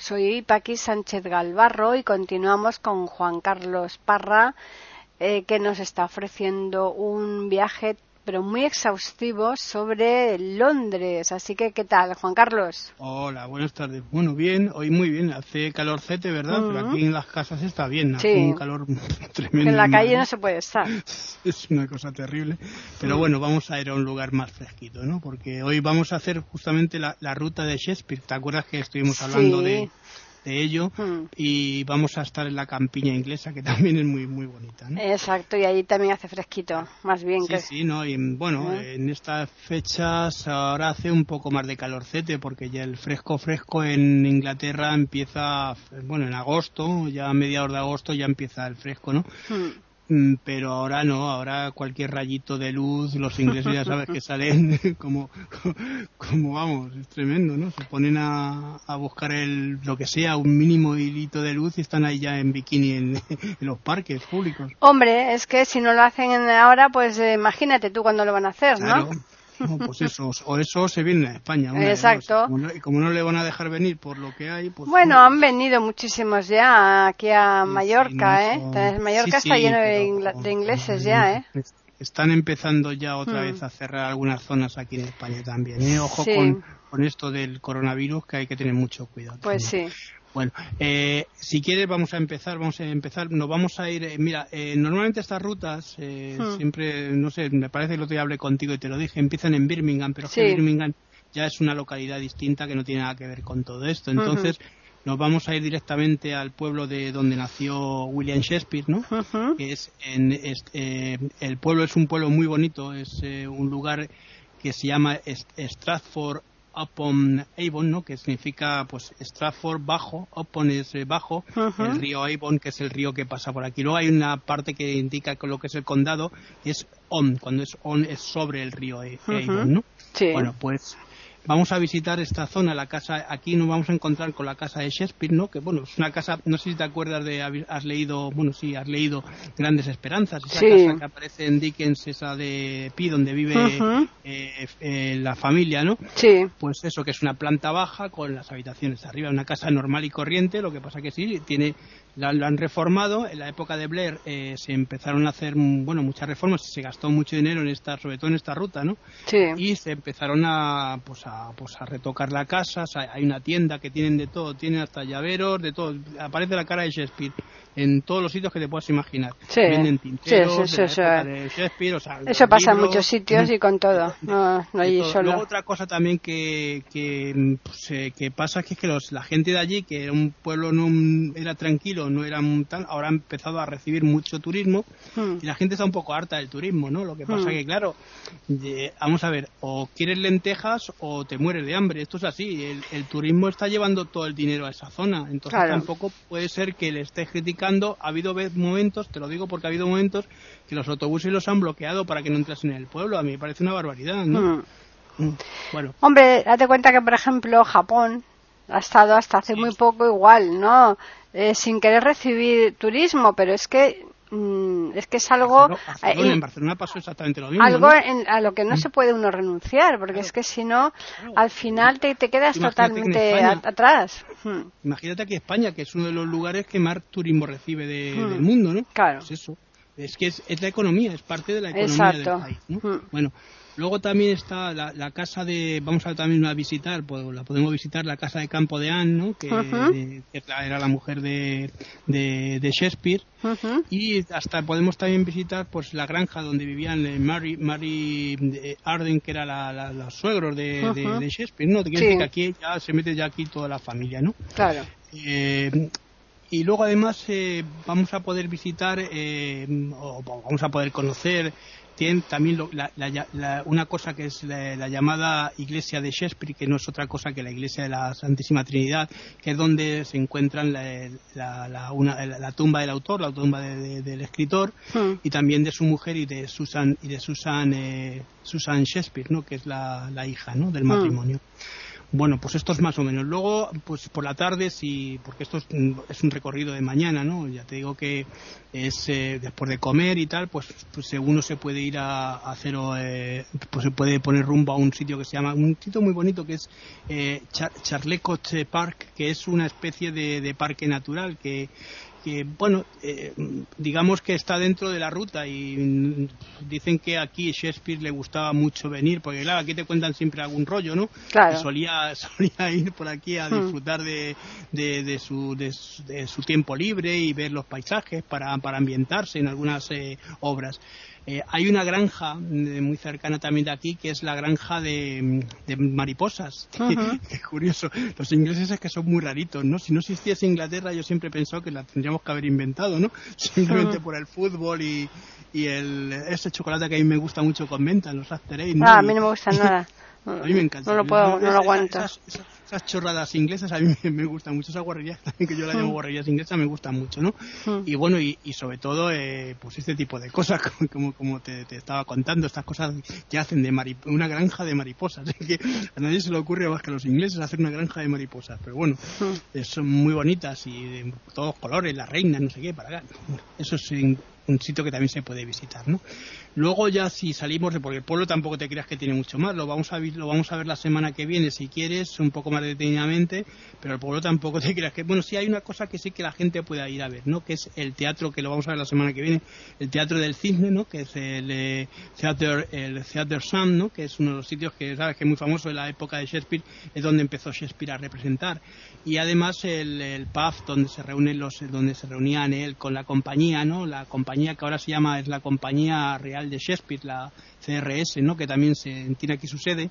Soy Paqui Sánchez Galvarro y continuamos con Juan Carlos Parra, eh, que nos está ofreciendo un viaje pero muy exhaustivo sobre Londres. Así que, ¿qué tal, Juan Carlos? Hola, buenas tardes. Bueno, bien, hoy muy bien. Hace calorcete, ¿verdad? Pero aquí en las casas está bien. Sí. Hace un calor tremendo. En la calle no se puede estar. Es una cosa terrible. Pero bueno, vamos a ir a un lugar más fresquito, ¿no? Porque hoy vamos a hacer justamente la, la ruta de Shakespeare. ¿Te acuerdas que estuvimos hablando Sí. de, de ello? Hmm. Y vamos a estar en la campiña inglesa, que también es muy, muy bonita, ¿no? Exacto, y ahí también hace fresquito, más bien Sí, que... sí, no, y bueno, ¿Eh? en estas fechas ahora hace un poco más de calorcete porque ya el fresco fresco en Inglaterra empieza, bueno, en agosto, ya a mediados de agosto ya empieza el fresco, ¿no? Hmm. Mm, Pero ahora no, ahora cualquier rayito de luz, los ingleses ya sabes que salen como, como vamos, es tremendo, ¿no? Se ponen a, a buscar el, lo que sea, un mínimo hilito de luz y están ahí ya en bikini en, en los parques públicos. Hombre, es que si no lo hacen en ahora, pues eh, imagínate tú cuándo lo van a hacer, Claro. Pues eso, o eso se viene a España. una Exacto. dos. Como no- y como no le van a dejar venir por lo que hay, pues. Bueno, no. han venido muchísimos ya aquí a Mallorca, sí, ¿eh? Mallorca sí, está lleno de, pero- ingla- de ingleses ya, ¿eh? Están empezando ya otra Mm. vez a cerrar algunas zonas aquí en España también. ¿eh? Ojo con, con esto del coronavirus, que hay que tener mucho cuidado. Pues también. sí. Bueno, eh, si quieres vamos a empezar, vamos a empezar, nos vamos a ir, eh, mira, eh, normalmente estas rutas, eh, Hmm. siempre, no sé, me parece que el otro día hablé contigo y te lo dije, empiezan en Birmingham, pero es Sí. Birmingham ya es una localidad distinta que no tiene nada que ver con todo esto. Entonces, nos vamos a ir directamente al pueblo de donde nació William Shakespeare, ¿no? Que es en est- eh, el pueblo es un pueblo muy bonito es eh, un lugar que se llama Stratford upon Avon no que significa pues Stratford bajo upon es eh, bajo el río Avon que es el río que pasa por aquí luego hay una parte que indica que lo que es el condado es on cuando es on es sobre el río Ujú. Avon no Sí. bueno, pues vamos a visitar esta zona, la casa, aquí nos vamos a encontrar con la casa de Shakespeare, ¿no? Que bueno, es una casa, no sé si te acuerdas de, has leído, bueno, sí, has leído Grandes Esperanzas, esa Sí. casa que aparece en Dickens, esa de Pi, donde vive eh, eh, la familia, ¿no? Sí. Pues eso, que es una planta baja con las habitaciones arriba, una casa normal y corriente, lo que pasa que sí, tiene, la, lo han reformado, en la época de Blair eh, se empezaron a hacer, mm, bueno, muchas reformas, se gastó mucho dinero en esta, sobre todo en esta ruta, ¿no? Sí. y se empezaron a pues a pues a retocar la casa. O sea, hay una tienda que tienen de todo. Tienen hasta llaveros de todo. Aparece la cara de Shakespeare en todos los sitios que te puedas imaginar Sí. venden tinteros Sí, sí, de la sí, época sí. de Shakespeare o sea, Eso pasa en muchos sitios y con todo. No, no hay todo. solo. Luego otra cosa también que, que, pues, eh, que pasa que es que los, la gente de allí, que era un pueblo no era tranquilo, no era un tal, ahora ha empezado a recibir mucho turismo Hmm. y la gente está un poco harta del turismo, ¿no? Lo que pasa Hmm. que, claro, vamos a ver, o quieres lentejas o te mueres de hambre. Esto es así. El, el turismo está llevando todo el dinero a esa zona. Entonces Claro. tampoco puede ser que le estés criticando. Ha habido momentos, te lo digo porque ha habido momentos que los autobuses los han bloqueado para que no entrasen en el pueblo. A mí me parece una barbaridad, ¿no? Hmm. Mm. Bueno, Hombre, date cuenta que, por ejemplo, Japón ha estado hasta hace muy poco igual, ¿no? Eh, sin querer recibir turismo, pero es que mm, es que es algo Barcelona- Barcelona, eh, en Barcelona pasó exactamente lo mismo. algo ¿no? en- a lo que no se puede uno renunciar, porque es que si no, al final te, te quedas Imagínate que en totalmente España- atrás. Hmm. Imagínate aquí España, que es uno de los lugares que más turismo recibe de- Hmm. del mundo, ¿no? Claro. Pues eso. Es que es, es la economía, es parte de la economía Exacto. del país, ¿no? Hmm. Bueno, luego también está la, la casa de, vamos a también a visitar, pues la podemos visitar, la casa de campo de Anne, ¿no? Que, Ujú. de- que era la mujer de, de, de Shakespeare. Y hasta podemos también visitar pues la granja donde vivían eh, Mary, Mary eh, Arden, que era la, la- los suegros de, Shakespeare, ¿no? Te Sí. decir que aquí ya se mete ya aquí toda la familia, ¿no? Claro. Eh, y luego además eh, vamos a poder visitar eh, o vamos a poder conocer también una cosa que es la, llamada iglesia de Shakespeare, que no es otra cosa que la iglesia de la Santísima Trinidad, que es donde se encuentran la, tumba del autor, la tumba del escritor, hmm. y también de su mujer y de Susan, y de Susan, eh, Susan Shakespeare, ¿no? que es la, hija ¿no? del hmm. matrimonio. Bueno, pues esto es más o menos. Luego, pues por la tarde, sí, porque esto es, un recorrido de mañana, ¿no? Ya te digo que es eh, después de comer y tal, pues, pues uno se puede ir a, hacer, eh, pues se puede poner rumbo a un sitio que se llama, un sitio muy bonito que es eh, Charlecot Park, que es una especie de parque natural que que bueno, eh, digamos que está dentro de la ruta y dicen que aquí Shakespeare le gustaba mucho venir, porque claro, aquí te cuentan siempre algún rollo, ¿no? Claro. solía, solía ir por aquí a hmm. disfrutar de, de, su, de, su tiempo libre y ver los paisajes para, para ambientarse en algunas eh, obras. Eh, hay una granja eh, muy cercana también de aquí que es la granja de, mariposas. Qué curioso. Los ingleses es que son muy raritos, ¿no? Si no existiese Inglaterra, yo siempre he pensado que la tendríamos que haber inventado, ¿no? Simplemente por el fútbol y, y el, ese chocolate que a mí me gusta mucho con menta, los after ¿no? Ah, a mí no me gusta nada. A mí me encanta. No lo puedo, no, lo aguanto. Esas, chorradas inglesas a mí me, gustan mucho. Esas guarrerías también, que yo las llamo mm. guarrerías inglesas, me gustan mucho, ¿no? Mm. Y bueno, y, sobre todo, eh, pues este tipo de cosas, como, como te, estaba contando, estas cosas que hacen de una granja de mariposas. que a nadie se le ocurre más que a los ingleses hacer una granja de mariposas. Pero bueno, mm. eh, son muy bonitas y de todos colores, la reina, no sé qué, para acá. Eso es un sitio que también se puede visitar, ¿no? Luego ya si salimos de, porque el pueblo tampoco te creas que tiene mucho más, lo vamos a lo vamos a ver la semana que viene si quieres, un poco más detenidamente, pero el pueblo tampoco te creas que, bueno, sí hay una cosa que sí que la gente pueda ir a ver, ¿no? Que es el teatro que lo vamos a ver la semana que viene, el teatro del cisne, ¿no? Que es el eh, Theater, el Theater ¿no? Que es uno de los sitios que sabes que es muy famoso en la época de Shakespeare, es donde empezó Shakespeare a representar y además el, el pub donde se reúnen los, donde se reunían él con la compañía, ¿no? La compañía que ahora se llama es la compañía real de Shakespeare, la CRS, ¿no? que también se, tiene aquí su sede,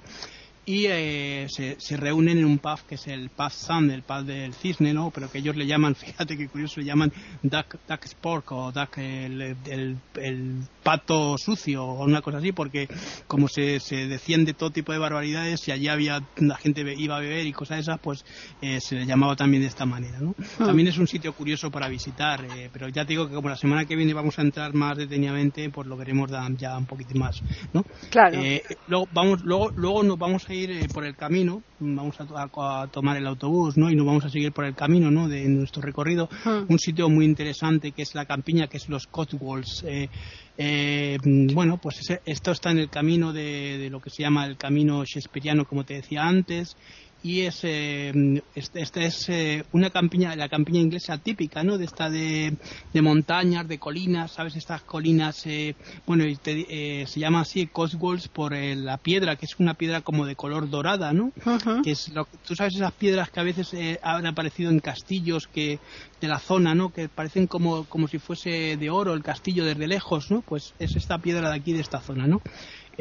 y eh, se, reúnen en un pub que es el Pub Sun, el pub del cisne, ¿no? Pero que ellos le llaman, fíjate qué curioso, le llaman Duck, duck Spork o Duck el, el, pato sucio o una cosa así, porque como se, se decían de todo tipo de barbaridades y allí había, la gente iba a beber y cosas de esas, pues eh, se le llamaba también de esta manera, ¿no? Ah. También es un sitio curioso para visitar, eh, pero ya te digo que como la semana que viene vamos a entrar más detenidamente, pues lo veremos ya un poquito más, ¿no? Claro. luego, vamos, luego, luego nos vamos a ir eh, por el camino, vamos a, tomar el autobús, ¿no? Y nos vamos a seguir por el camino, ¿no? De nuestro recorrido. Hmm. Un sitio muy interesante que es la campiña, que es los Cotswolds. Eh, eh, bueno, pues esto está en el camino de, de, lo que se llama el camino shakespeariano, como te decía antes, y es eh, esta es eh, una campiña la campiña inglesa típica no de esta de, de montañas de colinas sabes estas colinas eh, bueno se llama así Cotswolds por la piedra que es una piedra como de color dorada no que es lo, tú sabes esas piedras que a veces han aparecido en castillos que de la zona no que parecen como como si fuese de oro el castillo desde lejos no pues es esta piedra de aquí de esta zona no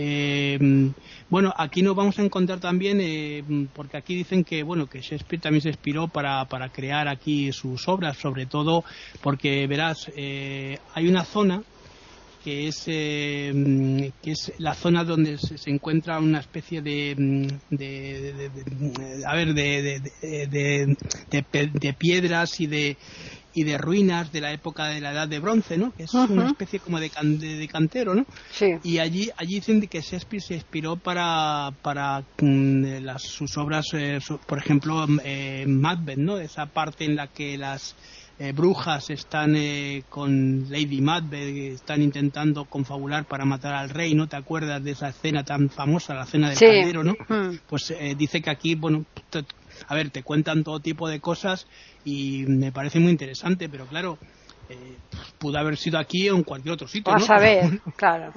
eh, bueno, aquí nos vamos a encontrar también, eh, porque aquí dicen que bueno que Shakespeare también se inspiró para, para crear aquí sus obras, sobre todo porque verás, eh, hay una zona que es, que es la zona donde se, encuentra una especie de, de, a ver, de, de, piedras y de y de ruinas de la época de la Edad de Bronce, ¿no? Que es una especie como de, de, cantero, ¿no? Sí. Y allí, allí dicen que Shakespeare se inspiró para, para mm, las, sus obras, eh, por ejemplo, eh, Macbeth, ¿no? Esa parte en la que las eh, brujas están eh, con Lady Macbeth, están intentando confabular para matar al rey, ¿no? ¿Te acuerdas de esa escena tan famosa, la escena del caldero, ¿no? Pues dice que aquí, bueno, a ver, te cuentan todo tipo de cosas y me parece muy interesante, pero claro, eh, pudo haber sido aquí o en cualquier otro sitio. Vas a ver, claro.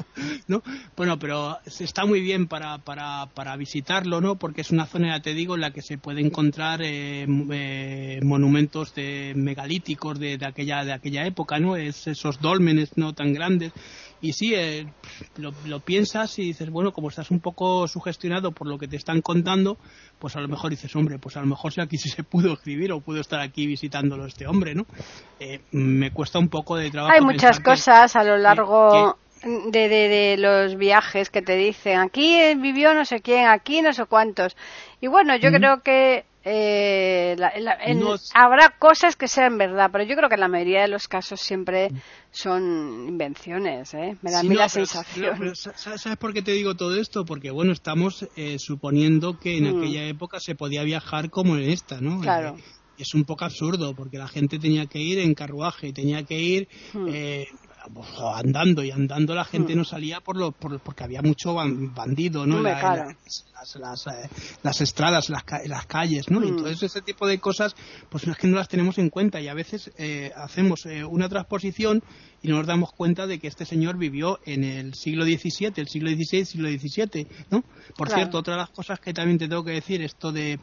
¿No? Bueno, pero está muy bien para, para, para visitarlo, ¿no? Porque es una zona, ya te digo, en la que se puede encontrar eh, eh, monumentos de megalíticos de, de, aquella, de aquella época, ¿no? Es esos dólmenes no tan grandes y sí, eh, lo, lo, piensas y dices, bueno, como estás un poco sugestionado por lo que te están contando, pues a lo mejor dices, hombre, pues a lo mejor si aquí sí se pudo escribir o pudo estar aquí visitándolo este hombre, ¿no? Eh, me cuesta un poco de trabajo. Hay muchas cosas a lo largo de, de, de, los viajes que te dicen, aquí vivió no sé quién, aquí no sé cuántos. Y bueno, yo creo que eh, la, la, en, no, habrá cosas que sean verdad, pero yo creo que en la mayoría de los casos siempre son invenciones, ¿eh? Me da sí, a mí no, la pero, sensación. Pero, ¿Sabes por qué te digo todo esto? Porque, bueno, estamos eh, suponiendo que en mm. aquella época se podía viajar como en esta, ¿no? Claro. Eh, es un poco absurdo porque la gente tenía que ir en carruaje y tenía que ir Mm. eh, andando y andando la gente no salía por lo por, porque había mucho bandido no la, las, las, eh, las, estradas las, las calles no Mm. y entonces ese tipo de cosas pues es que no las tenemos en cuenta y a veces eh, hacemos eh, una transposición y nos damos cuenta de que este señor vivió en el siglo XVII, el siglo XVI, siglo XVII, ¿no? Por Claro. cierto, otra de las cosas que también te tengo que decir, esto de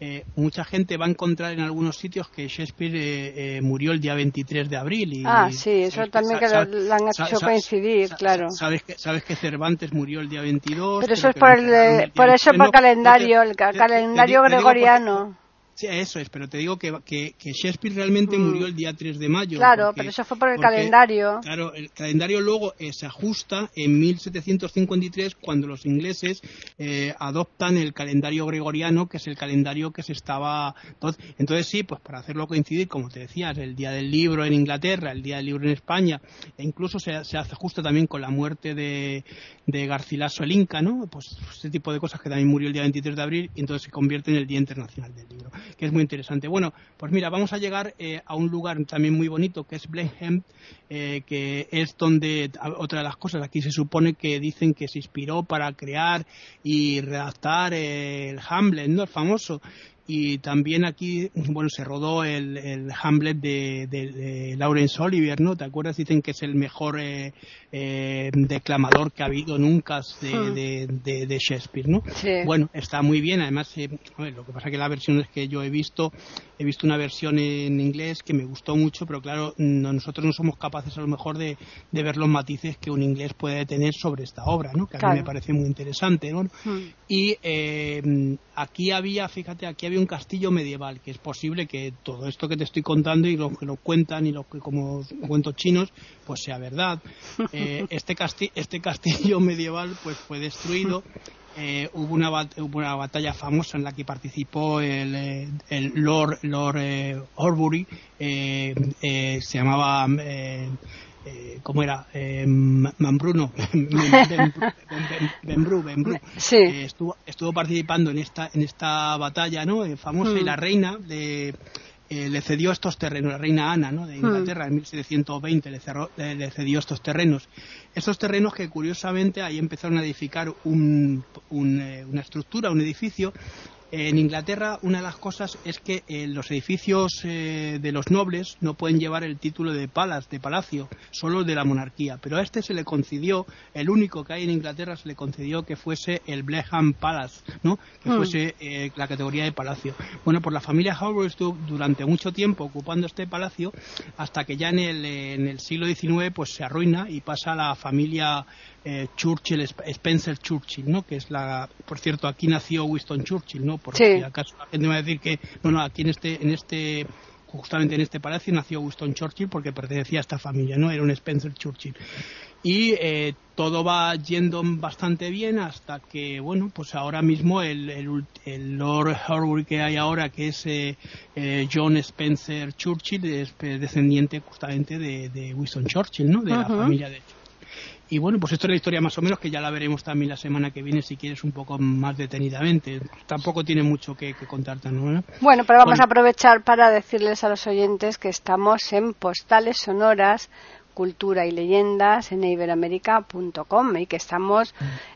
eh, mucha gente va a encontrar en algunos sitios que Shakespeare eh, eh, murió el día 23 de abril. Y, Ah, sí, eso ¿sabes también que sa- lo, lo han hecho coincidir, claro. Sabes que, sabes que Cervantes murió el día 22. Pero eso es que por el, por eso 23. por calendario, el calendario gregoriano. Sí, eso es, pero te digo que, que, que Shakespeare realmente Mm. murió el día 3 de mayo. Claro, porque- pero eso fue por el porque, calendario. Claro, el calendario luego eh, se ajusta en 1753 cuando los ingleses eh, adoptan el calendario gregoriano, que es el calendario que se estaba. Entonces, entonces sí, pues para hacerlo coincidir, como te decías, el día del libro en Inglaterra, el día del libro en España, e incluso se, se hace justo también con la muerte de, de Garcilaso el Inca, ¿no? Pues ese tipo de cosas que también murió el día 23 de abril y entonces se convierte en el Día Internacional del Libro, que es muy interesante. Bueno, pues mira, vamos a llegar eh, a un lugar también muy bonito que es Blenheim, eh, que es donde, otra de las cosas, aquí se supone que dicen que se inspiró para crear y redactar eh, el Hamlet, ¿no? El famoso. Y también aquí, bueno, se rodó el, el Hamlet de, de, de Laurence Olivier, ¿no? ¿Te acuerdas? Dicen que es el mejor eh, eh, declamador que ha habido nunca de, Hmm. de, Shakespeare, ¿no? Sí. Bueno, está muy bien. Además, eh, a ver, lo que pasa es que la versión es que yo he visto, he visto una versión en inglés que me gustó mucho, pero claro, no- nosotros no somos capaces a lo mejor de, de ver los matices que un inglés puede tener sobre esta obra, ¿no? Que a Claro. mí me parece muy interesante, ¿no? Mm. Y eh, aquí había, fíjate, aquí había un castillo medieval, que es posible que todo esto que te estoy contando y lo que lo cuentan y lo que como cuentos chinos, pues sea verdad. Eh, este, casti este castillo medieval pues fue destruido. Eh, hubo, una hubo una batalla famosa en la que participó el, eh, el Lord, Lord eh, Horbury, se llamaba eh, ¿cómo era? Eh, Ma- Mambruno. Sí. Eh, estuvo, estuvo participando en esta, en esta batalla, ¿no? Eh, famosa y Mm. la reina de, eh, le cedió estos terrenos, la reina Ana, ¿no? De Mm. Inglaterra, en 1720 le, cerró- le- cedió estos terrenos. Estos terrenos que curiosamente ahí empezaron a edificar un, un, una estructura, un edificio. En Inglaterra una de las cosas es que eh, los edificios eh, de los nobles no pueden llevar el título de palas, de palacio, solo de la monarquía. Pero a este se le concedió, el único que hay en Inglaterra se le concedió que fuese el Blenheim Palace, ¿no? Que Mm. fuese eh, la categoría de palacio. Bueno, pues la familia Howard estuvo durante mucho tiempo ocupando este palacio hasta que ya en el, eh, en el siglo XIX pues se arruina y pasa a la familia eh, Churchill, Sp- Spencer Churchill, ¿no? Que es la, por cierto, aquí nació Winston Churchill, ¿no? Por Sí. si acaso la gente me va a decir que, no, no, aquí en este, en este, justamente en este palacio nació Winston Churchill porque pertenecía a esta familia, ¿no? Era un Spencer Churchill. Y eh, todo va yendo bastante bien hasta que, bueno, pues ahora mismo el, el, el Lord Horbury que hay ahora, que es eh, eh, John Spencer Churchill, es eh, descendiente justamente de, de Winston Churchill, ¿no? De la familia de y bueno, pues esto es la historia más o menos que ya la veremos también la semana que viene si quieres un poco más detenidamente. Tampoco tiene mucho que, que contarte, ¿no? Bueno, pero vamos Bueno. a aprovechar para decirles a los oyentes que estamos en postales sonoras, cultura y leyendas en iberamérica.com y que estamos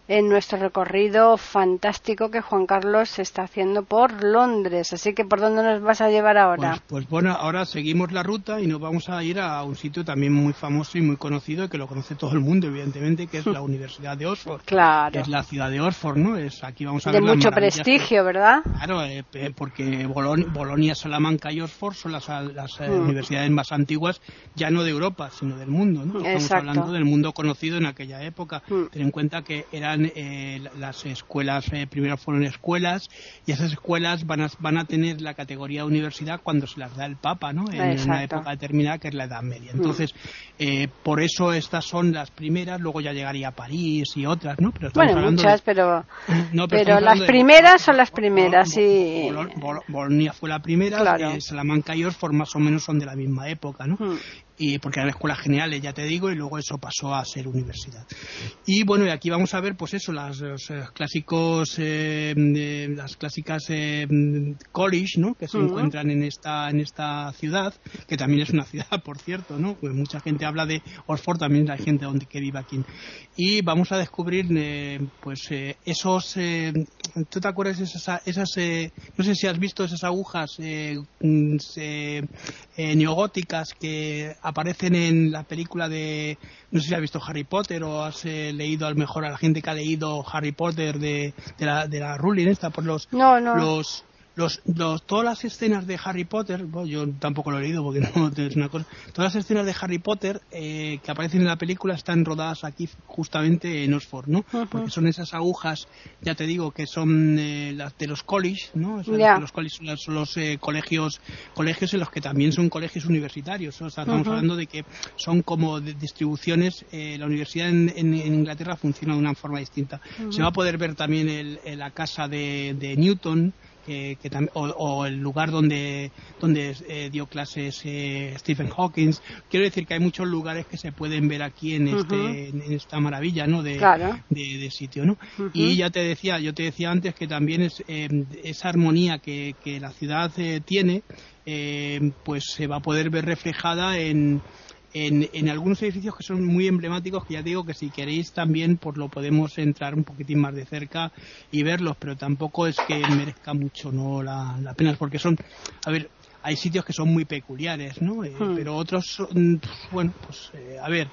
en nuestro recorrido fantástico que Juan Carlos está haciendo por Londres. Así que, ¿por dónde nos vas a llevar ahora? Pues, pues bueno, ahora seguimos la ruta y nos vamos a ir a un sitio también muy famoso y muy conocido que lo conoce todo el mundo, evidentemente, que es la Universidad de Oxford. que claro. es la ciudad de Oxford, ¿no? Es aquí vamos a De ver mucho que- prestigio, ¿verdad? Claro, eh, porque Bolon- Bolonia, Salamanca y Oxford son las, las eh, Mm. universidades más antiguas, ya no de Europa, sino del mundo, ¿no? Estamos hablando del mundo conocido en aquella época. Mm. Ten en cuenta que eran eh, las escuelas, eh, primero fueron escuelas, y esas escuelas van a, van a tener la categoría de universidad cuando se las da el Papa, ¿no? En una época determinada que es la Edad Media. Mm. Entonces, eh, por eso estas son las primeras, luego ya llegaría París y otras, ¿no? Pero bueno, muchas, pero, pero, las primeras son las primeras, sí. Bolonia fue la primera, Salamanca y Oxford más o menos son de la misma época, ¿no? Mm y porque eran escuelas generales, ya te digo, y luego eso pasó a ser universidad. Y bueno, y aquí vamos a ver, pues eso, las, los eh, clásicos, eh, las clásicas eh, college, ¿no? Que se encuentran en esta, en esta ciudad, que también es una ciudad, por cierto, ¿no? Pues mucha gente habla de Oxford, también hay gente donde, que vive aquí. Y vamos a descubrir, eh, pues, esos, ¿tú te acuerdas esas, esas no sé si has visto esas agujas mm, neogóticas que aparecen en la película de no sé si has visto Harry Potter o has eh, leído a lo mejor a la gente que ha leído Harry Potter de, de la de la Rowling esta por los los los, todas las escenas de Harry Potter, yo tampoco lo he leído porque no es una cosa, todas las escenas de Harry Potter eh, que aparecen en la película están rodadas aquí justamente en Oxford, ¿no? Porque son esas agujas, ya te digo, que son eh, las de los college, ¿no? Los college son los, eh, colegios, colegios en los que también son colegios universitarios, o sea, estamos hablando de que son como distribuciones, la universidad en, Inglaterra funciona de una forma distinta. Se va a poder ver también el, la casa de, de Newton, que, o, el lugar donde, donde eh, dio clases eh, Stephen Hawking. Quiero decir que hay muchos lugares que se pueden ver aquí en, este, en esta maravilla ¿no? de, de, sitio. ¿no? Y ya te decía, yo te decía antes que también es eh, esa armonía que, que la ciudad tiene, pues se va a poder ver reflejada en en, algunos edificios que son muy emblemáticos, que ya digo que si queréis también pues lo podemos entrar un poquitín más de cerca y verlos, pero tampoco es que merezca mucho no la, la pena, porque son, a ver, hay sitios que son muy peculiares, ¿no? Eh, hmm. Pero otros, son, bueno, pues eh, a ver,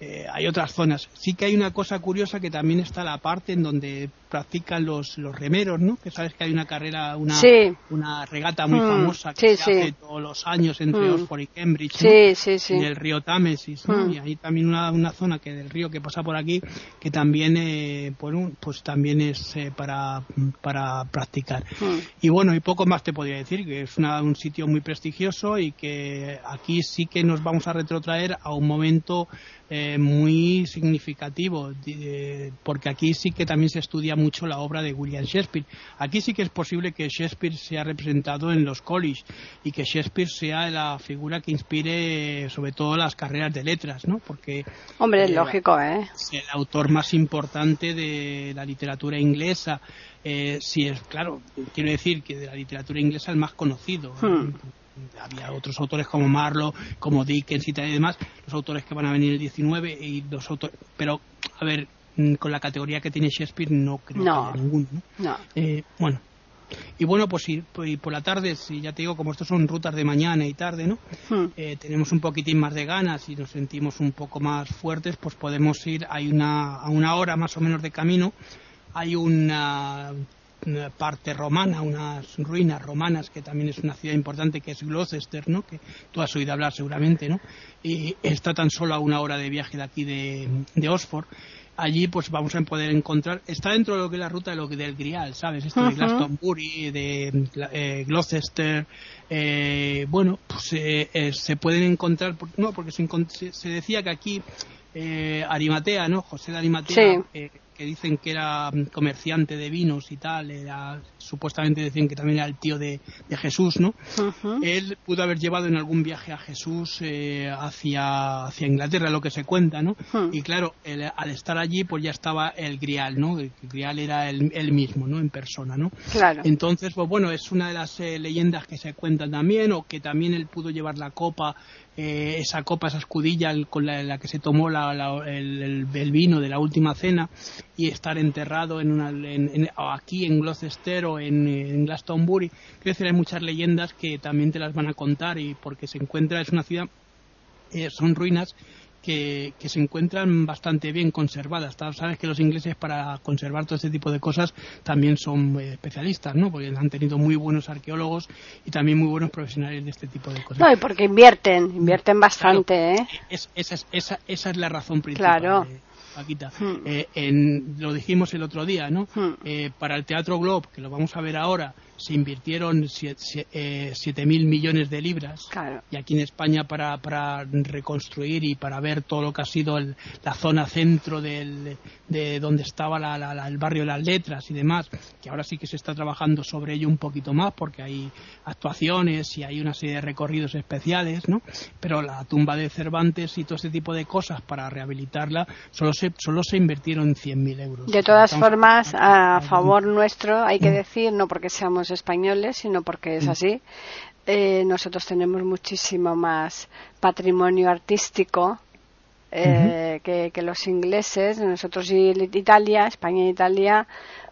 eh, hay otras zonas. Sí que hay una cosa curiosa que también está la parte en donde practican los, los remeros, ¿no? Que sabes que hay una carrera, una, una regata muy mm, famosa que se hace todos los años entre mm. Oxford y Cambridge, en el río Támesis, mm. Y hay también una, una zona que del río que pasa por aquí que también, eh, pues también es eh, para, para practicar. Y bueno, y poco más te podría decir, que es un sitio muy prestigioso y que aquí sí que nos vamos a retrotraer a un momento eh, muy significativo, porque aquí sí que también se estudia mucho la obra de William Shakespeare. Aquí sí que es posible que Shakespeare sea representado en los college y que Shakespeare sea la figura que inspire sobre todo las carreras de letras, ¿no? Porque hombre es lógico, ¿eh? El autor más importante de la literatura inglesa. Eh, si es claro, quiero decir que de la literatura inglesa el más conocido. Hmm había otros autores como Marlowe, como Dickens y demás, los autores que van a venir el 19 y autores, pero a ver, mm, con la categoría que tiene Shakespeare no creo que haya ninguno. ¿no? Eh, bueno, y bueno, pues, pues por la tarde, si ya te digo, como estos son rutas de mañana y tarde, ¿no? Hmm. Eh, tenemos un poquitín más de ganas y nos sentimos un poco más fuertes, pues podemos ir, hay una, a una hora más o menos de camino, hay una parte romana, unas ruinas romanas, que también es una ciudad importante, que es Gloucester, ¿no? que tú has oído hablar seguramente, ¿no? y está tan solo a una hora de viaje de aquí de, de Oxford. Allí pues vamos a poder encontrar, está dentro de lo que es la ruta de lo que del Grial, ¿sabes? Esto de Glastonbury, de eh, Gloucester, eh, bueno, pues eh, se pueden encontrar, no, porque se, se decía que aquí Arimatea, ¿no? José de Arimatea, que dicen que era mm, comerciante de vinos y tal, era, supuestamente decían que también era el tío de, Jesús, ¿no? Él pudo haber llevado en algún viaje a Jesús eh, hacia, hacia Inglaterra, lo que se cuenta, ¿no? Y claro, al estar allí, pues ya estaba el Grial, ¿no? El Grial era él, mismo, ¿no? En persona, ¿no? Claro. Entonces, pues bueno, es una de las eh, leyendas que se cuentan también, o que también él pudo llevar la copa eh, esa copa, esa escudilla con la, que se tomó el, vino de la última cena y estar enterrado en una, aquí en Gloucester o en, Glastonbury. Quiero decir, hay muchas leyendas que también te las van a contar y porque se encuentra, es una ciudad, eh, son ruinas que, que, se encuentran bastante bien conservadas. Sabes que los ingleses para conservar todo este tipo de cosas también son eh, especialistas, ¿no? Porque han tenido muy buenos arqueólogos y también muy buenos profesionales de este tipo de cosas. No, y porque invierten, invierten bastante, ¿eh? esa, es, esa, esa, es la razón principal. Claro. Paquita. Hmm. Eh, en, lo dijimos el otro día, ¿no? Hmm. Eh, para el Teatro Globe, que lo vamos a ver ahora, se invirtieron 7.000 eh, mil millones de libras. Y aquí en España para, para, reconstruir y para ver todo lo que ha sido la zona centro del, de donde estaba el barrio de las letras y demás, que ahora sí que se está trabajando sobre ello un poquito más porque hay actuaciones y hay una serie de recorridos especiales, ¿no? Pero la tumba de Cervantes y todo este tipo de cosas para rehabilitarla solo se, solo se invirtieron 100.000 euros. De todas formas, a favor nuestro, hay que decir, no porque seamos españoles, sino porque es mm. así. Eh, nosotros tenemos muchísimo más patrimonio artístico eh, que, los ingleses. Nosotros y Italia, España e Italia,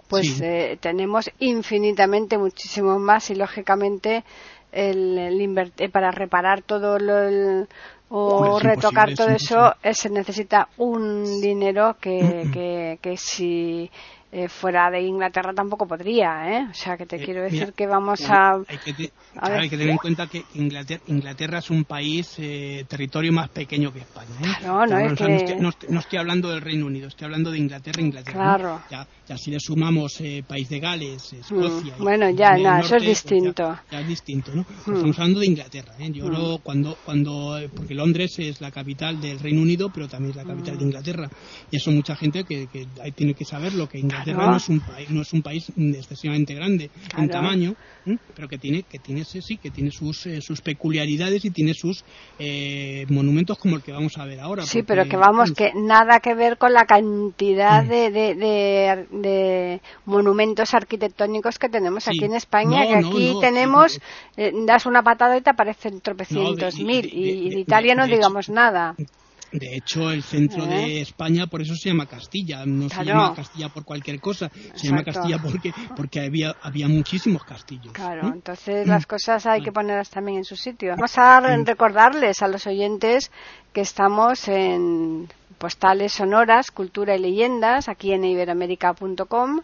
pues eh, tenemos infinitamente muchísimo más y lógicamente el, para reparar todo lo, o retocar todo eso se necesita un dinero que, que, que si eh, fuera de Inglaterra tampoco podría, ¿eh? O sea, que te eh, quiero decir que vamos a... Hay que, hay que tener en cuenta que Inglaterra, Inglaterra es un país, eh, territorio más pequeño que España. ¿eh? No, no, es que... no, estoy, hablando del Reino Unido, estoy hablando de Inglaterra, Inglaterra. Claro. Ya, ya, si le sumamos eh, País de Gales, Escocia... Mm, bueno, ya, no, eso es pues distinto. ya, es distinto, ¿no? Mm. Estamos hablando de Inglaterra, ¿eh? Yo mm. cuando, cuando... Porque Londres es la capital del Reino Unido, pero también es la capital de Inglaterra. Y eso mucha gente que, que tiene que saber lo que Inglaterra no es un país, no es un país excesivamente grande en tamaño, pero que tiene, que tiene sí, que tiene sus, eh, sus peculiaridades y tiene sus eh, monumentos como el que vamos a ver ahora. Sí, pero que vamos, que nada que ver con la cantidad mm. de, de, monumentos arquitectónicos que tenemos aquí en España, que aquí tenemos, eh, das una patada y te aparecen tropecientos mil, y, en Italia no digamos nada. De hecho, el centro de España por eso se llama Castilla, no se llama Castilla por cualquier cosa, se llama Castilla porque porque había había muchísimos castillos. Claro, entonces las cosas hay que ponerlas también en su sitio. Vamos a recordarles a los oyentes que estamos en postales sonoras, cultura y leyendas aquí en iberamérica.com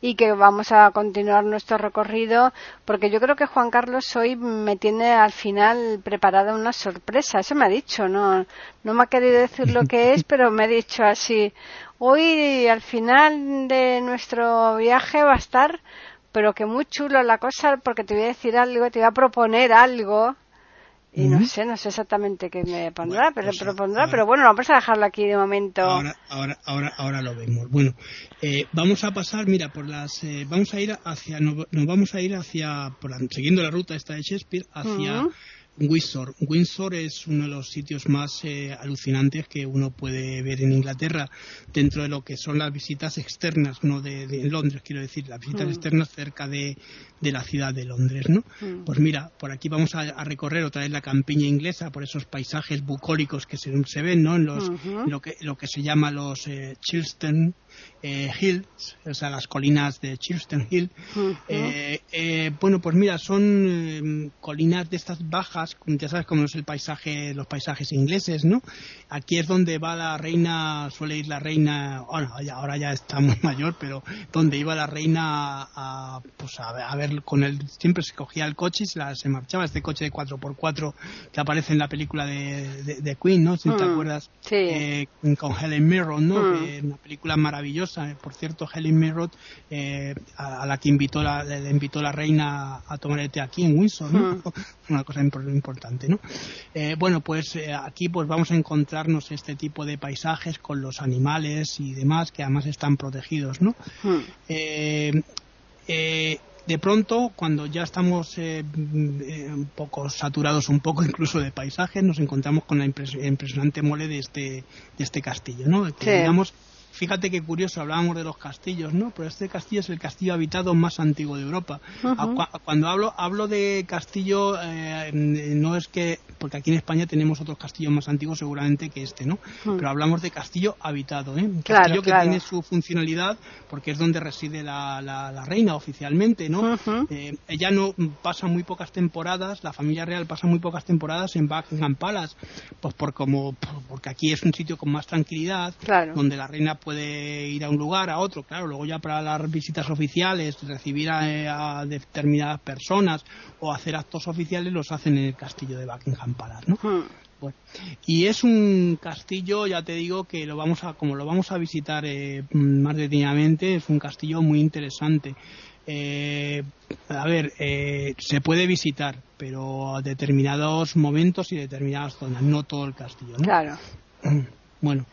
y que vamos a continuar nuestro recorrido porque yo creo que Juan Carlos hoy me tiene al final preparada una sorpresa. Eso me ha dicho, no, no me ha querido decir lo que es, pero me ha dicho así. Hoy al final de nuestro viaje va a estar, pero que muy chulo la cosa porque te voy a decir algo, te voy a proponer algo y no sé, no sé exactamente qué me pondrá, pero pues propondrá, pero bueno, vamos a dejarlo aquí de momento. Ahora, ahora, ahora, ahora lo vemos. Bueno, eh, vamos a pasar, mira, por las, eh, vamos a ir hacia, nos, vamos a ir hacia, por siguiendo la ruta esta de Shakespeare, hacia Windsor. Windsor es uno de los sitios más eh, alucinantes que uno puede ver en Inglaterra dentro de lo que son las visitas externas, no de, Londres, quiero decir, las visitas mm. externas cerca de, la ciudad de Londres, ¿no? Mm. Pues mira, por aquí vamos a, recorrer otra vez la campiña inglesa por esos paisajes bucólicos que se, ven, ¿no? En los, lo que lo que se llama los eh, Chilstern eh, Hills, o sea, las colinas de Chilstern Hill. Eh, bueno, pues mira, son colinas de estas bajas, ya sabes cómo es el paisaje, los paisajes ingleses, ¿no? Aquí es donde va la reina, suele ir la reina, bueno, ahora ya está muy mayor, pero donde iba la reina a, pues a, ver, con él, siempre se cogía el coche y se, la, se marchaba, este coche de 4x4 que aparece en la película de, de, Queen, ¿no? Si te mm, acuerdas, con Helen Mirren, ¿no? Mm. una película maravillosa por cierto, Helen Mirrod, eh, a, la que invitó la, le invitó la reina a tomar el té aquí en Windsor, ¿no? Una cosa importante, ¿no? Eh, bueno, pues eh, aquí pues vamos a encontrarnos este tipo de paisajes con los animales y demás que además están protegidos, ¿no? de pronto, cuando ya estamos un poco saturados, un poco incluso de paisajes, nos encontramos con la impresionante mole de este, de este castillo, ¿no? Que, digamos, fíjate qué curioso, hablábamos de los castillos, ¿no? Pero este castillo es el castillo habitado más antiguo de Europa. Cuando hablo, hablo de castillo, eh, no es que, porque aquí en España tenemos otros castillos más antiguos seguramente que este, ¿no? Pero hablamos de castillo habitado, ¿eh? Castillo que tiene su funcionalidad porque es donde reside la, la, reina oficialmente, ¿no? Eh, ella no pasa muy pocas temporadas, la familia real pasa muy pocas temporadas en Buckingham Palace, pues por como, porque aquí es un sitio con más tranquilidad, donde la reina puede ir a un lugar, a otro, claro, luego ya para las visitas oficiales, recibir a, determinadas personas o hacer actos oficiales los hacen en el castillo de Buckingham Palace, ¿no? y es un castillo, ya te digo que lo vamos a, como lo vamos a visitar eh, más detenidamente, es un castillo muy interesante. Eh, a ver, eh, se puede visitar, pero a determinados momentos y determinadas zonas, no todo el castillo. Claro. Bueno,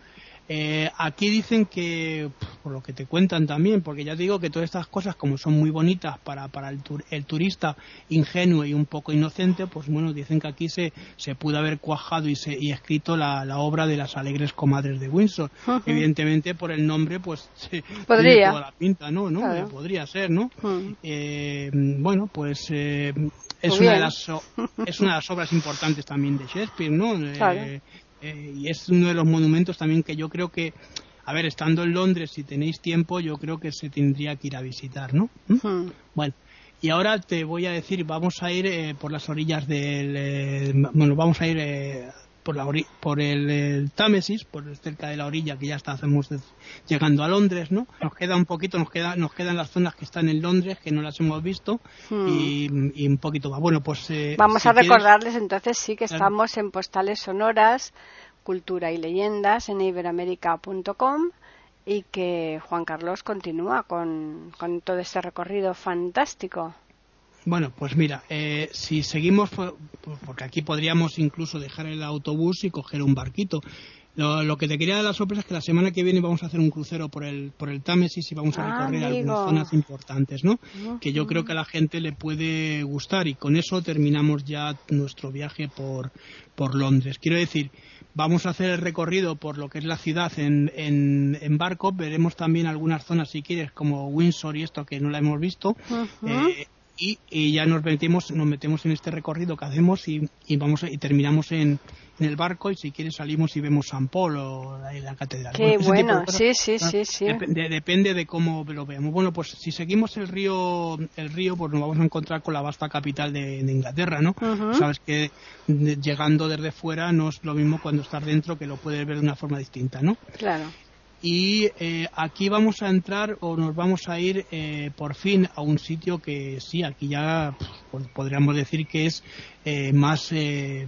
eh, aquí dicen que, por lo que te cuentan también, porque ya digo que todas estas cosas, como son muy bonitas para, para el, el, turista ingenuo y un poco inocente, pues bueno, dicen que aquí se, se pudo haber cuajado y, se, y escrito la, la obra de las alegres comadres de Windsor. Evidentemente, por el nombre, pues podría. Toda la pinta, ¿no? ¿no? Podría ser, ¿no? Eh, bueno, pues. Eh, es una, de las, es una de las obras importantes también de Shakespeare, ¿no? Eh, y es uno de los monumentos también que yo creo que, a ver, estando en Londres, si tenéis tiempo, yo creo que se tendría que ir a visitar, ¿no? ¿Mm? Bueno, y ahora te voy a decir, vamos a ir eh, por las orillas del, eh, bueno, vamos a ir por, la por el, Támesis, por cerca de la orilla que ya estamos llegando a Londres, ¿no? Nos queda un poquito, nos queda, nos quedan las zonas que están en Londres que no las hemos visto hmm. y, un poquito más. Bueno, pues eh, vamos a recordarles entonces sí que estamos en postales sonoras, cultura y leyendas en iberamérica.com y que Juan Carlos continúa con, con todo este recorrido fantástico. Bueno, pues mira, eh, si seguimos, porque aquí podríamos incluso dejar el autobús y coger un barquito. Lo, que te quería dar la sorpresa es que la semana que viene vamos a hacer un crucero por el, por el Támesis y vamos a ah, recorrer algunas zonas importantes, ¿no? Que yo creo que a la gente le puede gustar y con eso terminamos ya nuestro viaje por, por Londres. Quiero decir, vamos a hacer el recorrido por lo que es la ciudad en, en, barco, veremos también algunas zonas si quieres como Windsor y esto que no la hemos visto y, ya nos metemos nos metemos en este recorrido que hacemos y, vamos y terminamos en, el barco y si quieres salimos y vemos San Paul o la, catedral. Qué bueno, sí, sí, sí, sí. depende de cómo lo veamos. Bueno, pues si seguimos el río, el río, pues nos vamos a encontrar con la vasta capital de, Inglaterra, ¿no? Sabes que llegando desde fuera no es lo mismo cuando estás dentro que lo puedes ver de una forma distinta, ¿no? Claro y eh, aquí vamos a entrar o nos vamos a ir eh, por fin a un sitio que sí, aquí ya pues, podríamos decir que es eh, más de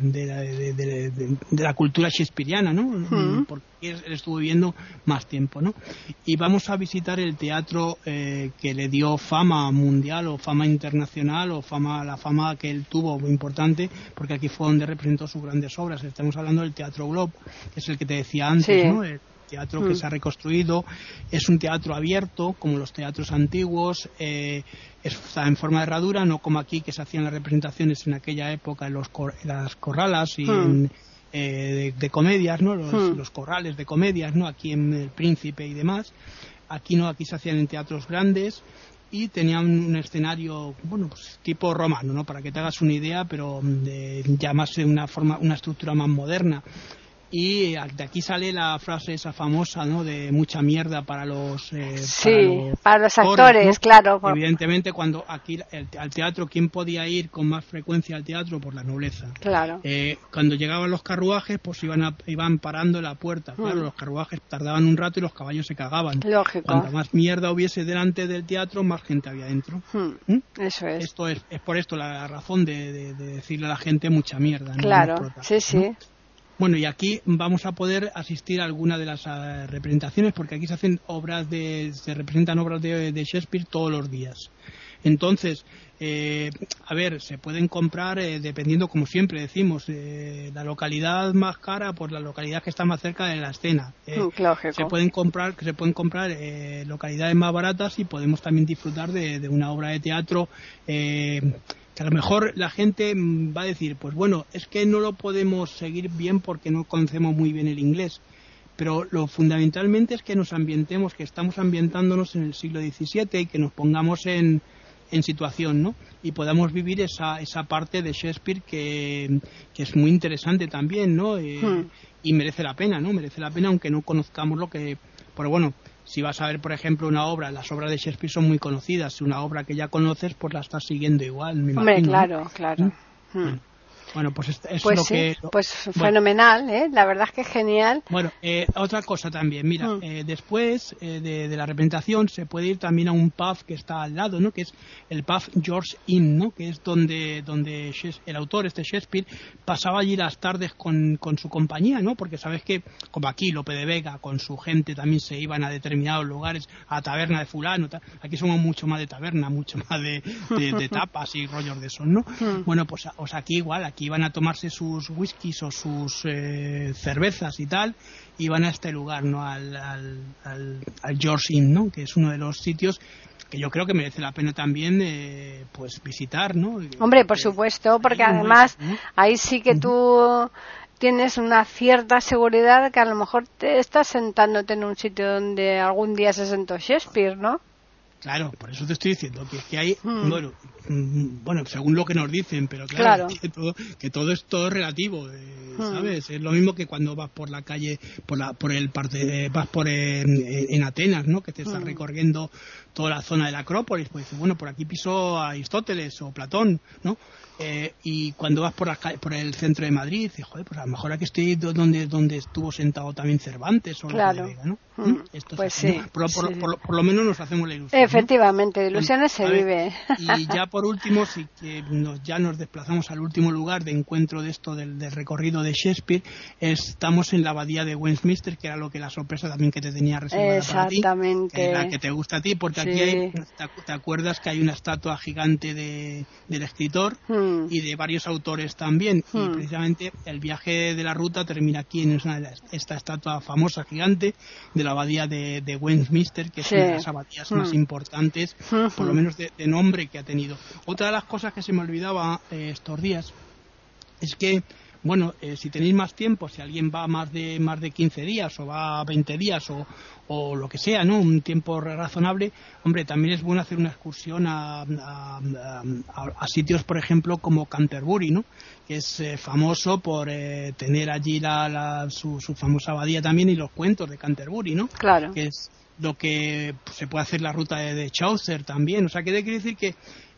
la, cultura shakespeariana, ¿no? Porque él estuvo viviendo más tiempo, ¿no? Y vamos a visitar el teatro que le dio fama mundial o fama internacional o fama la fama que él tuvo muy importante, porque aquí fue donde representó sus grandes obras. Estamos hablando del Teatro Globe, que es el que te decía antes, ¿no? Teatro que mm. se ha reconstruido es un teatro abierto como los teatros antiguos eh, está en forma de herradura no como aquí que se hacían las representaciones en aquella época en, los las corralas y mm. eh, de, comedias no mm. los, corrales de comedias no aquí en el Príncipe y demás aquí no aquí se hacían en teatros grandes y tenían un escenario bueno pues tipo romano no para que te hagas una idea pero de, ya más de una forma una estructura más moderna y de aquí sale la frase esa famosa, ¿no? De mucha mierda para los... Eh, sí, para los, actores, claro. Evidentemente, cuando aquí al teatro, ¿quién podía ir con más frecuencia al teatro? Por la nobleza. Claro. Eh, cuando llegaban los carruajes, pues iban, iban parando la puerta. Mm. Claro, los carruajes tardaban un rato y los caballos se cagaban. Lógico. Cuanto más mierda hubiese delante del teatro, más gente había dentro. Mm, ¿Mm? Eso es. Esto es, es por esto la razón de, decirle a la gente mucha mierda. Claro, sí, sí. Bueno, y aquí vamos a poder asistir a alguna de las eh, representaciones, porque aquí se hacen obras de, se representan obras de, Shakespeare todos los días. Entonces, eh, a ver, se pueden comprar eh, dependiendo, como siempre decimos, la localidad más cara por la localidad que está más cerca de la escena. Mm, se pueden comprar, se pueden comprar localidades más baratas y podemos también disfrutar de, de una obra de teatro que a lo mejor la gente va a decir, pues bueno, es que no lo podemos seguir bien porque no conocemos muy bien el inglés. pero lo fundamentalmente es que nos ambientemos, que estamos ambientándonos en el siglo XVII y que nos pongamos en, en situación, ¿no? Y podamos vivir esa, esa parte de Shakespeare que, que es muy interesante también, ¿no? Eh, Hmm. Y merece la pena, ¿no? Merece la pena aunque no conozcamos lo que... Pero bueno, si vas a ver, por ejemplo, una obra, las obras de Shakespeare son muy conocidas. Si una obra que ya conoces, pues la estás siguiendo igual, me Hombre, claro, claro. ¿Mm? Mm. Bueno, pues es- Pues lo sí, que... pues bueno. fenomenal, ¿eh? La verdad es que es genial. Bueno, eh, otra cosa también, mira, Mm. eh, después eh, de, de la representación se puede ir también a un pub que está al lado, ¿no? Que es el pub George Inn, ¿no? Que es donde donde el autor, este Shakespeare, pasaba allí las tardes con, con su compañía, ¿no? Porque sabes que, como aquí Lope de Vega con su gente también se iban a determinados lugares, a taberna de fulano, tal. aquí somos mucho más de taberna, mucho más de, de- de tapas y rollos de esos, ¿no? Mm. Bueno, pues, pues aquí igual, aquí iban a tomarse sus whiskies o sus eh, cervezas y tal, y van a este lugar, ¿no? Al, al, al, al George Inn, ¿no? Que es uno de los sitios que yo creo que merece la pena también, eh, pues, visitar, ¿no? Hombre, por supuesto, porque además es, ahí sí que tú tienes una cierta seguridad que a lo mejor te estás sentándote en un sitio donde algún día se sentó Shakespeare, ¿no? Claro, por eso te estoy diciendo que, que hay, Mm. bueno, bueno, según lo que nos dicen, pero claro, Claro. Que, todo, que todo es todo relativo, eh, Mm. ¿sabes? Es lo mismo que cuando vas por la calle, por la, por el parte, vas por en, en Atenas, ¿no? Que te estás Mm. recorriendo toda la zona de la Acrópolis, pues dices, bueno, por aquí pisó Aristóteles o Platón, ¿no? Eh, y cuando vas por, la ca- por el centro de Madrid, dices, joder, pues a lo mejor aquí estoy do- donde, donde estuvo sentado también Cervantes o Claro. Vega, ¿no? Mm. ¿Mm? Esto es Pues sí, Por, lo- por, sí. por lo- por lo menos nos hacemos la ilusión. Efectivamente, ilusiones se ver, vive. Y ya por último, sí que nos, ya nos desplazamos al último lugar de encuentro de esto del, del recorrido de Shakespeare. Estamos en la abadía de Westminster, que era lo que la sorpresa también que te tenía reservada para ti. Exactamente. que es la que te gusta a ti, porque aquí hay, te, acuerdas que hay una estatua gigante de, del escritor Mm. y de varios autores también. Y Hmm. precisamente el viaje de la ruta termina aquí en una esta estatua famosa gigante de la abadía de, de Westminster, que es una de las abadías más Hmm. importantes, Hmm, por lo hmm. menos de, de nombre que ha tenido. Otra de las cosas que se me olvidaba eh, estos días es que bueno, eh, si tenéis más tiempo, si alguien va más de más de 15 días o va 20 días o, o lo que sea, ¿no? Un tiempo razonable, hombre, también es bueno hacer una excursión a, a- a- a sitios, por ejemplo, como Canterbury, ¿no? Que es eh, famoso por eh, tener allí la, la- su, su famosa abadía también y los cuentos de Canterbury, ¿no? Claro. que es lo que pues, se puede hacer la ruta de, de Chaucer también. O sea, que quiere decir que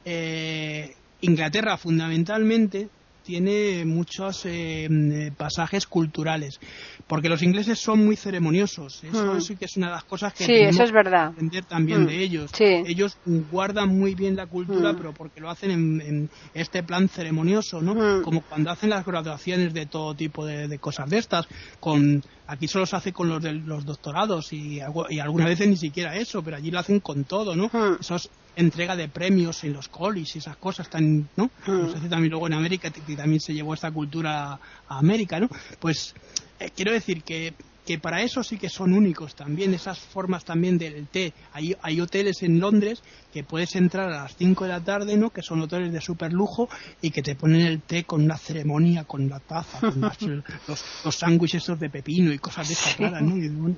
eh, Inglaterra fundamentalmente tiene muchos eh, eh, pasajes culturales, porque los ingleses son muy ceremoniosos. Eso Mm. sí que es una de las cosas que Sí, eso es verdad. que aprender también Mm. de ellos. Sí. Ellos guardan muy bien la cultura, Mm. pero porque lo hacen en, en este plan ceremonioso, ¿no? Mm. Como cuando hacen las graduaciones de todo tipo de, de cosas de estas. Con aquí solo se hace con los de los doctorados y, algu- y algunas veces ni siquiera eso, pero allí lo hacen con todo, ¿no? Mm. Entrega de premios en los colleges y esas cosas tan, ¿no? Hace también luego en América, que también se llevó esta cultura a, América, ¿no? Pues eh, quiero decir que que para eso sí que son únicos también, esas formas también del té. Hay, hay hoteles en Londres que puedes entrar a las 5 de la tarde, ¿no? Que son hoteles de super lujo y que te ponen el té con una ceremonia, con la taza, con las- los, los sándwiches esos de pepino y cosas de esas raras, ¿no? Y, bueno,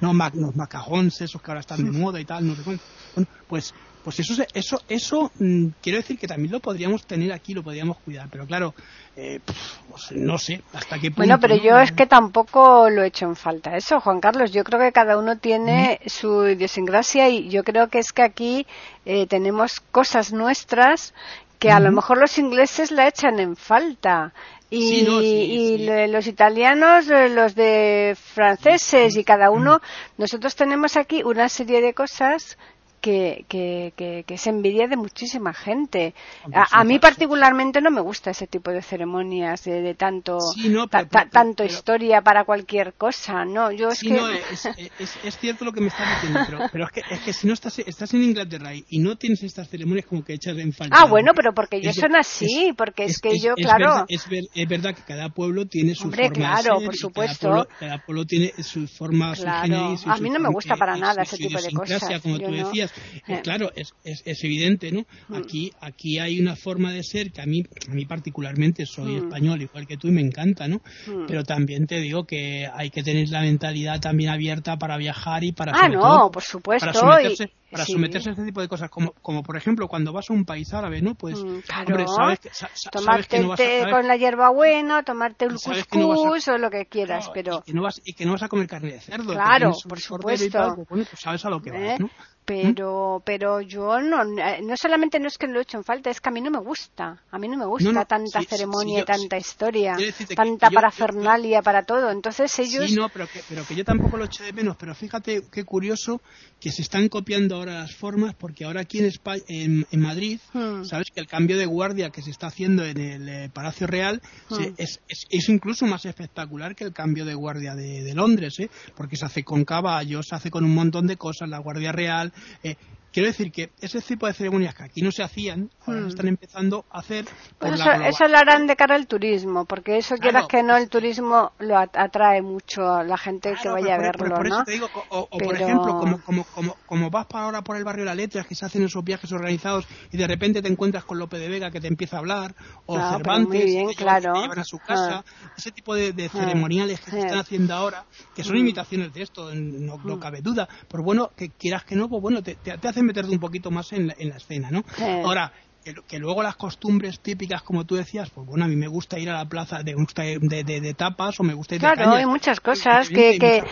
no, ma- los macarons esos que ahora están de moda y tal, no sé. Bueno, pues pues eso se- eso eso mm, quiero decir que también lo podríamos tener aquí lo podríamos cuidar pero claro eh, pues, no sé hasta qué punto Bueno, pero yo es que tampoco lo he hecho en falta eso, Juan Carlos. Yo creo que cada uno tiene su idiosincrasia y yo creo que es que aquí eh, tenemos cosas nuestras que a lo mejor los ingleses la echan en falta. Y, Sí, no, sí, y sí. los italianos, los de franceses y cada uno, nosotros tenemos aquí una serie de cosas que, que, que, que es envidia de muchísima gente. Hombre, A, sí, a mí particularmente no me gusta ese tipo de ceremonias de, de tanto Sí, no, ta- pero- ta- pero- tanto pero- historia para cualquier cosa, no, yo es Sí, que no, es, es, es cierto lo que me estás diciendo, pero, pero es, que, es que si no estás, estás en Inglaterra y, no tienes estas ceremonias como que echas en falta. Ah, bueno, pero porque ellos son así, es- porque es, que yo, claro, verdad- es, ver- es verdad que cada pueblo tiene su Hombre, forma de claro, ser por supuesto. Cada pueblo, cada pueblo tiene su forma, su Claro. y A su mí no me gusta para nada su- ese su tipo de cosas. como tú decías. Eh, claro, es, es, es, evidente, ¿no? Mm. Aquí, aquí hay una forma de ser que a mí, a mí particularmente soy mm. español, igual que tú, y me encanta, ¿no? Mm. Pero también te digo que hay que tener la mentalidad también abierta para viajar y para... Ah, no, por supuesto. Para someterse, para someterse a este tipo de cosas, como, como por ejemplo cuando vas a un país árabe, ¿no? Pues, hombre, sabes que, tomarte que no vas a, con la hierbabuena, tomarte el cuscús o lo que quieras, pero... Y que, no vas, y que no vas a comer carne de cerdo. Claro, por supuesto. pues, bueno, pues sabes a lo que vas, ¿Eh? ¿no? pero pero yo no no solamente no es que lo he hecho en falta es que a mí no me gusta a mí no me gusta tanta ceremonia tanta historia tanta parafernalia para todo entonces ellos sí no pero que, pero que yo tampoco lo echo de menos pero fíjate qué curioso que se están copiando ahora las formas porque ahora aquí en España, en, Madrid hmm. sabes que el cambio de guardia que se está haciendo en el eh, Palacio Real hmm. es, es, incluso más espectacular que el cambio de guardia de, de Londres ¿eh? porque se hace con caballos se hace con un montón de cosas la guardia real eh, quiero decir que ese tipo de ceremonias que aquí no se hacían, ahora hmm. están empezando a hacer. Pues eso, lo harán de cara al turismo, porque eso quieras que no, el turismo lo atrae mucho a la gente que vaya a verlo, por ¿no? te digo, o, por ejemplo, como, como, como, como, vas para ahora por el barrio de la Letras, que se hacen esos viajes organizados y de repente te encuentras con Lope de Vega que te empieza a hablar, o Cervantes que, claro. te llevan a su casa, ah. ese tipo de, ah. ceremoniales que se están haciendo ahora, que son mm. imitaciones de esto, no, no, mm. cabe duda, pero bueno, que quieras que no, pues bueno, te, te, te meterte un poquito más en la, en la escena, ¿no? Ahora, que, luego las costumbres típicas, como tú decías, pues bueno, a mí me gusta ir a la plaza de, de, de, tapas o me gusta ir claro, de Claro, hay muchas cosas que, que,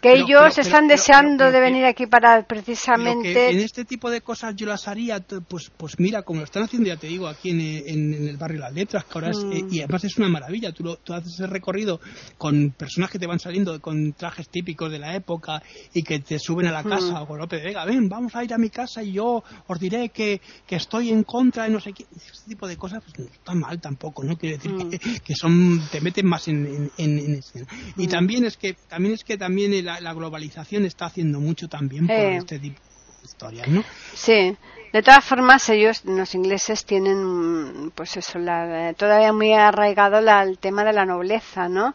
que ellos están deseando de venir aquí para precisamente... en este tipo de cosas yo las haría, pues pues mira, como lo están haciendo, ya te digo, aquí en, en, el barrio Las Letras, que ahora es, eh, mm. y además es una maravilla, tú, tú haces ese recorrido con personas que te van saliendo con trajes típicos de la época y que te suben a la mm. casa o con López Vega, ven, vamos a ir a mi casa y yo os diré que, que estoy en contra de no sé qué, este tipo de cosas pues no está mal tampoco, ¿no? Quiere decir mm. que, son, te meten más en, en, escena. Y mm. también es que, también es que también la, globalización está haciendo mucho también por este tipo de historias, ¿no? Sí. De todas formas, ellos, los ingleses, tienen, pues eso, la, todavía muy arraigado la, el tema de la nobleza, ¿no?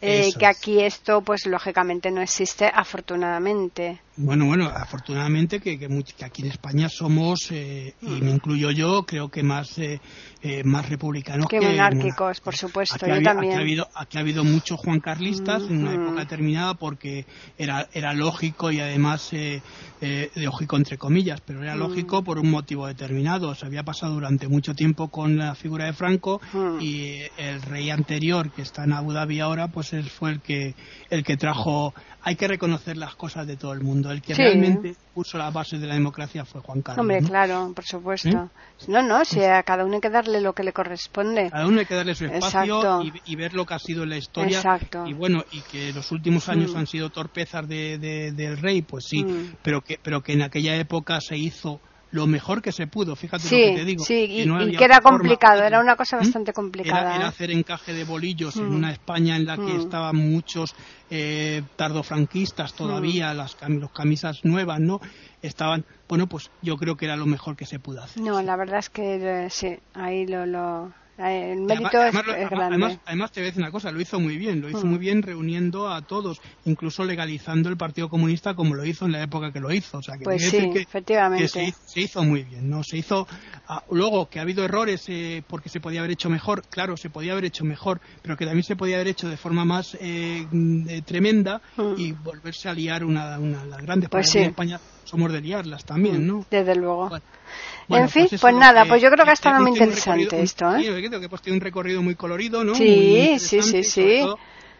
Eh, que aquí esto, pues lógicamente no existe, afortunadamente. Bueno, bueno, afortunadamente que, que, aquí en España somos, eh, y me incluyo yo, creo que más eh, eh más republicanos que, monárquicos, por supuesto. Aquí, yo también. Aquí ha habido, aquí ha habido muchos Juan Carlistas en una época determinada porque era, era lógico y además eh, eh, lógico entre comillas, pero era lógico por un motivo determinado. Se había pasado durante mucho tiempo con la figura de Franco y el rey anterior que está en Abu Dhabi ahora, pues él fue el que el que trajo. Hay que reconocer las cosas de todo el mundo. El que realmente puso la base de la democracia fue Juan Carlos. Hombre, claro, por supuesto. ¿Eh? No, no, si a cada uno hay que darle lo que le corresponde. Cada uno hay que darle su espacio y, ver lo que ha sido en la historia. Exacto. Y bueno, y que los últimos años mm. han sido torpezas de, del rey, pues sí, mm. pero que pero que en aquella época se hizo lo mejor que se pudo, fíjate lo que te digo. Sí, y, que era complicado, era una cosa ¿Mm? bastante complicada. Era, ¿eh? hacer encaje de bolillos en mm. una España en la que mm. estaban muchos eh, tardofranquistas todavía, las los camisas nuevas, ¿no? Estaban, bueno, pues yo creo que era lo mejor que se pudo hacer. No, la verdad es que eh, sí, ahí lo, lo, el mérito además, es, grande. Además, te voy a decir una cosa, lo hizo muy bien, lo hizo muy bien reuniendo a todos, incluso legalizando el Partido Comunista como lo hizo en la época que lo hizo. O sea, que pues sí, que, efectivamente. se, hizo muy bien, ¿no? Se hizo, ah, luego que ha habido errores eh, porque se podía haber hecho mejor, claro, se podía haber hecho mejor, pero que también se podía haber hecho de forma más eh, tremenda y volverse a liar una, una las grandes pues en España somos de liarlas también, ¿no? Desde luego en fin, pues, pues nada, pues yo creo que ha estado muy interesante esto, ¿eh? Sí, creo que pues tiene un recorrido muy colorido, ¿no? Sí, sí, sí, sí.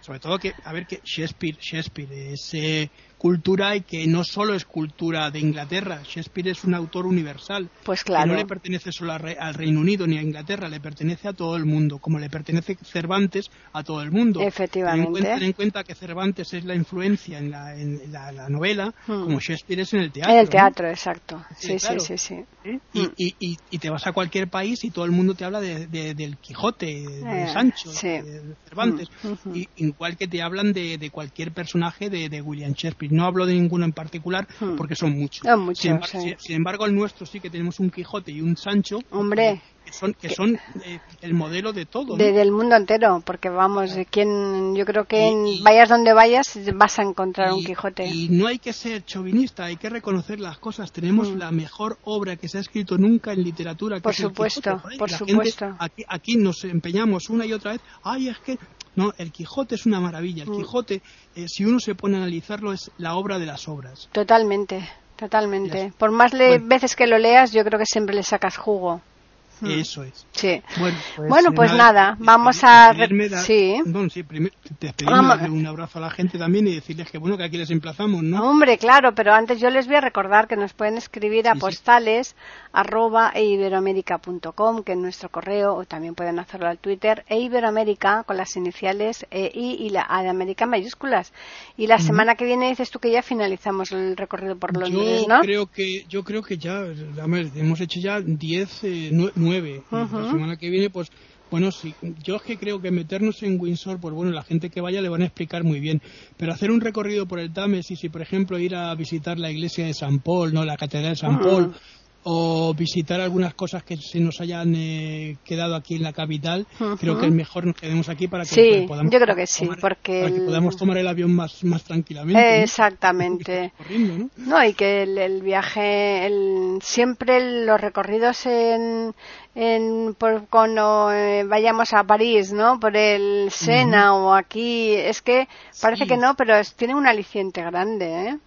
Sobre todo, que, a ver, que Shakespeare, Shakespeare es cultura y que no solo es cultura de Inglaterra. Shakespeare es un autor universal. Pues claro. Que no le pertenece solo al Reino Unido ni a Inglaterra, le pertenece a todo el mundo, como le pertenece Cervantes a todo el mundo. Efectivamente. Ten en cuenta, que Cervantes es la influencia en la, en la, novela, hmm. como Shakespeare es en el teatro. En el teatro, exacto. Sí, sí, sí, sí. ¿Eh? Y, y, y, te vas a cualquier país y todo el mundo te habla de, del Quijote, de, eh, Sancho, de, Cervantes, hmm, hmm, igual que te hablan de, cualquier personaje de William Shakespeare no hablo de ninguno en particular Hmm. porque son muchos. Son muchos, sin, embargo, sí. sin- sin embargo, el nuestro sí que tenemos un Quijote y un Sancho Hombre, que son, que son eh, el modelo de todo. ¿no? de- del mundo entero, porque vamos, quien, yo creo que Y- vayas donde vayas vas a encontrar un Quijote. Y no hay que ser chauvinista, hay que reconocer las cosas. Tenemos Mm. la mejor obra que se ha escrito nunca en literatura. Que Por es el supuesto, Quijote, por gente- supuesto. aquí, aquí nos empeñamos una y otra vez. Ay, es que. No, el Quijote es una maravilla. El Mm. Quijote, eh, si uno se pone a analizarlo, es la obra de las obras. Totalmente, totalmente. Por más le- Bueno. veces que lo leas, yo creo que siempre le sacas jugo. Eso es. Sí. Bueno, pues, pues nada, vamos a... Dar, sí. Bueno, sí, primero un abrazo a la gente también y decirles que bueno, que aquí les emplazamos, ¿no? Hombre, claro, pero antes yo les voy a recordar que nos pueden escribir a postales arroba e iberoamérica.com, que es nuestro correo, o también pueden hacerlo al Twitter, e iberoamérica con las iniciales e I y la A de América mayúsculas. Y la semana que viene dices tú que ya finalizamos el recorrido por Londres, yo ¿no? Creo que, yo creo que ya, hemos hecho ya 10, eh, 19. Uh -huh. La semana que viene, pues bueno, sí, yo es que creo que meternos en Windsor, pues bueno, la gente que vaya le van a explicar muy bien. Pero hacer un recorrido por el Támesis y, si, por ejemplo, ir a visitar la iglesia de San Paul, ¿no? La catedral de San Paul, o visitar algunas cosas que se nos hayan eh, quedado aquí en la capital Ujú. creo que es mejor nos quedemos aquí para que Sí, podamos yo creo que sí, tomar- porque para que el- podamos tomar el avión más más tranquilamente. Exactamente. ¿no? No, y que el, el viaje, el, siempre los recorridos en, en por, cuando eh, vayamos a París, ¿no? Por el Sena o aquí, es que parece Sí. que no, pero es- tiene un aliciente grande, ¿eh?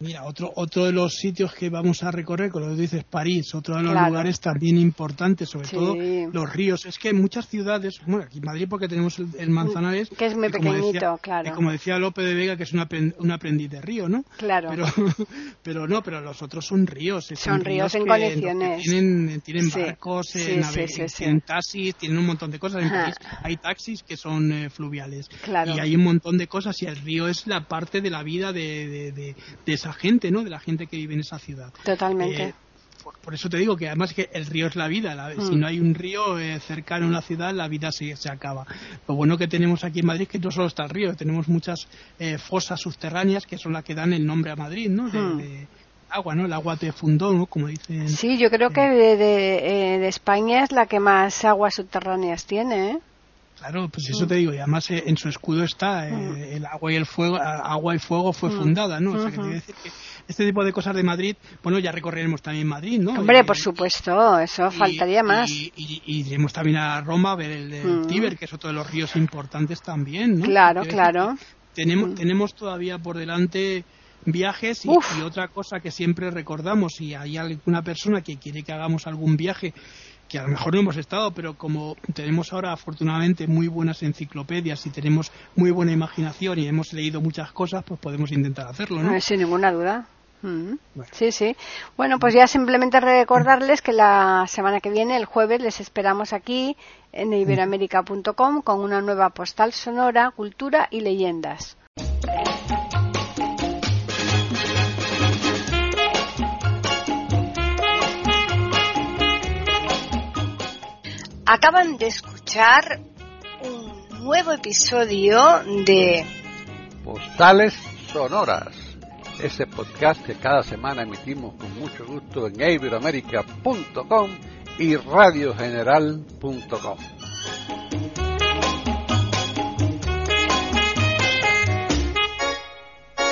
Mira, otro, otro de los sitios que vamos a recorrer, como dices, París, otro de los Claro. lugares también importantes, sobre Sí. todo los ríos. Es que en muchas ciudades, bueno, aquí en Madrid porque tenemos el, el Manzanares, Que es muy como pequeñito, decía- claro. que como decía Lope de Vega, que es un, apren- un aprendiz de río, ¿no? Claro. Pero, pero no, pero los otros son ríos. Son ríos en que- condiciones. que tienen tienen Sí. barcos, Sí, sí. tienen taxis, tienen un montón de cosas. En. París hay taxis que son eh, fluviales. Claro. Y hay un montón de cosas y el río es la parte de la vida de, de- de- de esa gente, ¿no? De la gente que vive en esa ciudad. Totalmente. Eh, por, por eso te digo que además que el río es la vida. la- Si Mm. no hay un río eh, cercano a una ciudad, la vida se, se acaba. Lo bueno que tenemos aquí en Madrid es que no solo está el río, tenemos muchas eh, fosas subterráneas que son las que dan el nombre a Madrid, ¿no? De, Mm. de agua, ¿no? El agua te fundó, ¿no? Como dicen. Sí, yo creo que de, de, eh, de España es la que más aguas subterráneas tiene, ¿eh? Claro, pues eso te digo, y además eh, en su escudo está eh, Mm. el agua y el fuego, agua y fuego fue fundada, ¿no? O sea, que decir que este tipo de cosas de Madrid, bueno, ya recorreremos también Madrid, ¿no? Hombre, Y- por supuesto, eso y- faltaría más. Y, iremos también a Roma a ver el, el Mm. Tíber, que es otro de los ríos importantes también, ¿no? Claro, claro. Tenemos, Mm. tenemos todavía por delante viajes y, y otra cosa que siempre recordamos, si hay alguna persona que quiere que hagamos algún viaje, que a lo mejor no hemos estado, pero como tenemos ahora afortunadamente muy buenas enciclopedias y tenemos muy buena imaginación y hemos leído muchas cosas, pues podemos intentar hacerlo, ¿no? Eh, Sin ninguna duda. Mm. Bueno. Sí, sí. Bueno, pues ya simplemente recordarles que la semana que viene, el jueves, les esperamos aquí en iberoamérica.com con una nueva postal sonora, cultura y leyendas. Acaban de escuchar un nuevo episodio de Postales Sonoras, ese podcast que cada semana emitimos con mucho gusto en iberoamerica.com y radiogeneral.com.